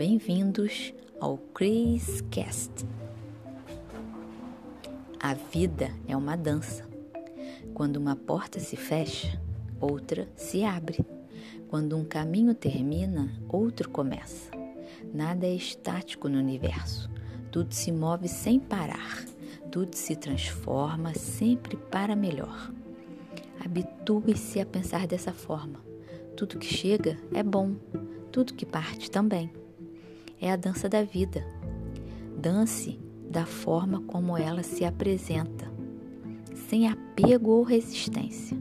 Bem-vindos ao Chris Cast. A vida é uma dança. Quando uma porta se fecha, outra se abre. Quando um caminho termina, outro começa. Nada é estático no universo. Tudo se move sem parar. Tudo se transforma sempre para melhor. Habitue-se a pensar dessa forma. Tudo que chega é bom, tudo que parte também. É a dança da vida. Dance da forma como ela se apresenta, sem apego ou resistência.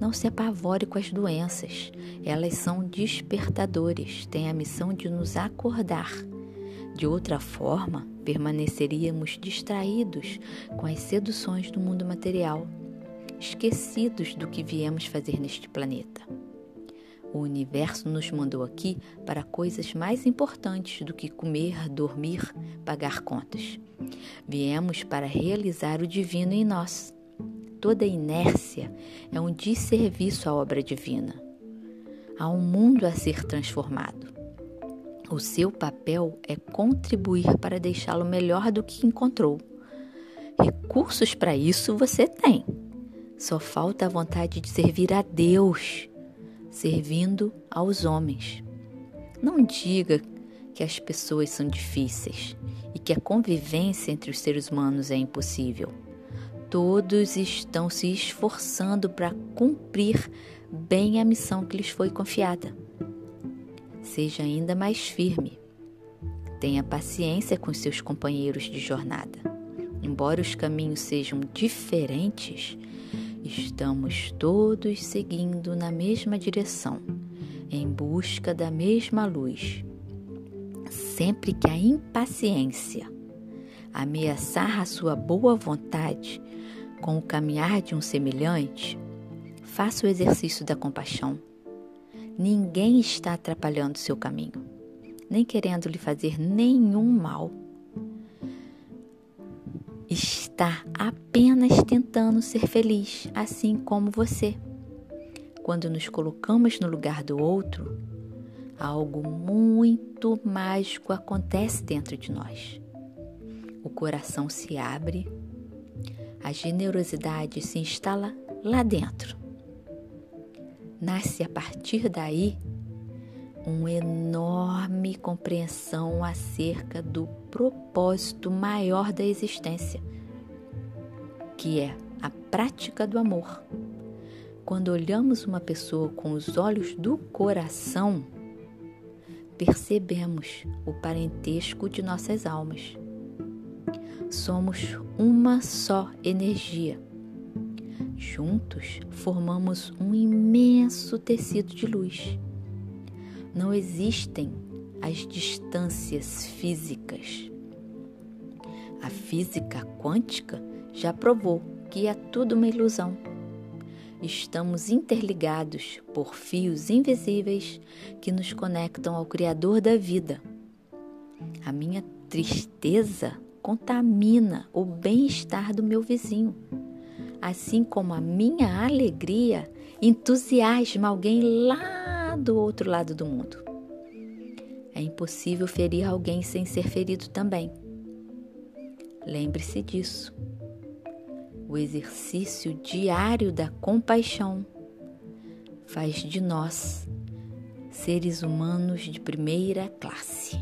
Não se apavore com as doenças, elas são despertadores, têm a missão de nos acordar. De outra forma, permaneceríamos distraídos com as seduções do mundo material, esquecidos do que viemos fazer neste planeta. O universo nos mandou aqui para coisas mais importantes do que comer, dormir, pagar contas. Viemos para realizar o divino em nós. Toda inércia é um desserviço à obra divina. Há um mundo a ser transformado. O seu papel é contribuir para deixá-lo melhor do que encontrou. Recursos para isso você tem. Só falta a vontade de servir a Deus servindo aos homens. Não diga que as pessoas são difíceis e que a convivência entre os seres humanos é impossível. Todos estão se esforçando para cumprir bem a missão que lhes foi confiada. Seja ainda mais firme. Tenha paciência com seus companheiros de jornada. Embora os caminhos sejam diferentes, Estamos todos seguindo na mesma direção, em busca da mesma luz. Sempre que a impaciência ameaçar a sua boa vontade com o caminhar de um semelhante, faça o exercício da compaixão. Ninguém está atrapalhando seu caminho, nem querendo lhe fazer nenhum mal está apenas tentando ser feliz, assim como você. Quando nos colocamos no lugar do outro, algo muito mágico acontece dentro de nós. O coração se abre, a generosidade se instala lá dentro. Nasce a partir daí uma enorme compreensão acerca do propósito maior da existência, que é a prática do amor. Quando olhamos uma pessoa com os olhos do coração, percebemos o parentesco de nossas almas. Somos uma só energia. Juntos formamos um imenso tecido de luz não existem as distâncias físicas. A física quântica já provou que é tudo uma ilusão. Estamos interligados por fios invisíveis que nos conectam ao Criador da vida. A minha tristeza contamina o bem-estar do meu vizinho, assim como a minha alegria entusiasma alguém lá do outro lado do mundo. É impossível ferir alguém sem ser ferido também. Lembre-se disso. O exercício diário da compaixão faz de nós seres humanos de primeira classe.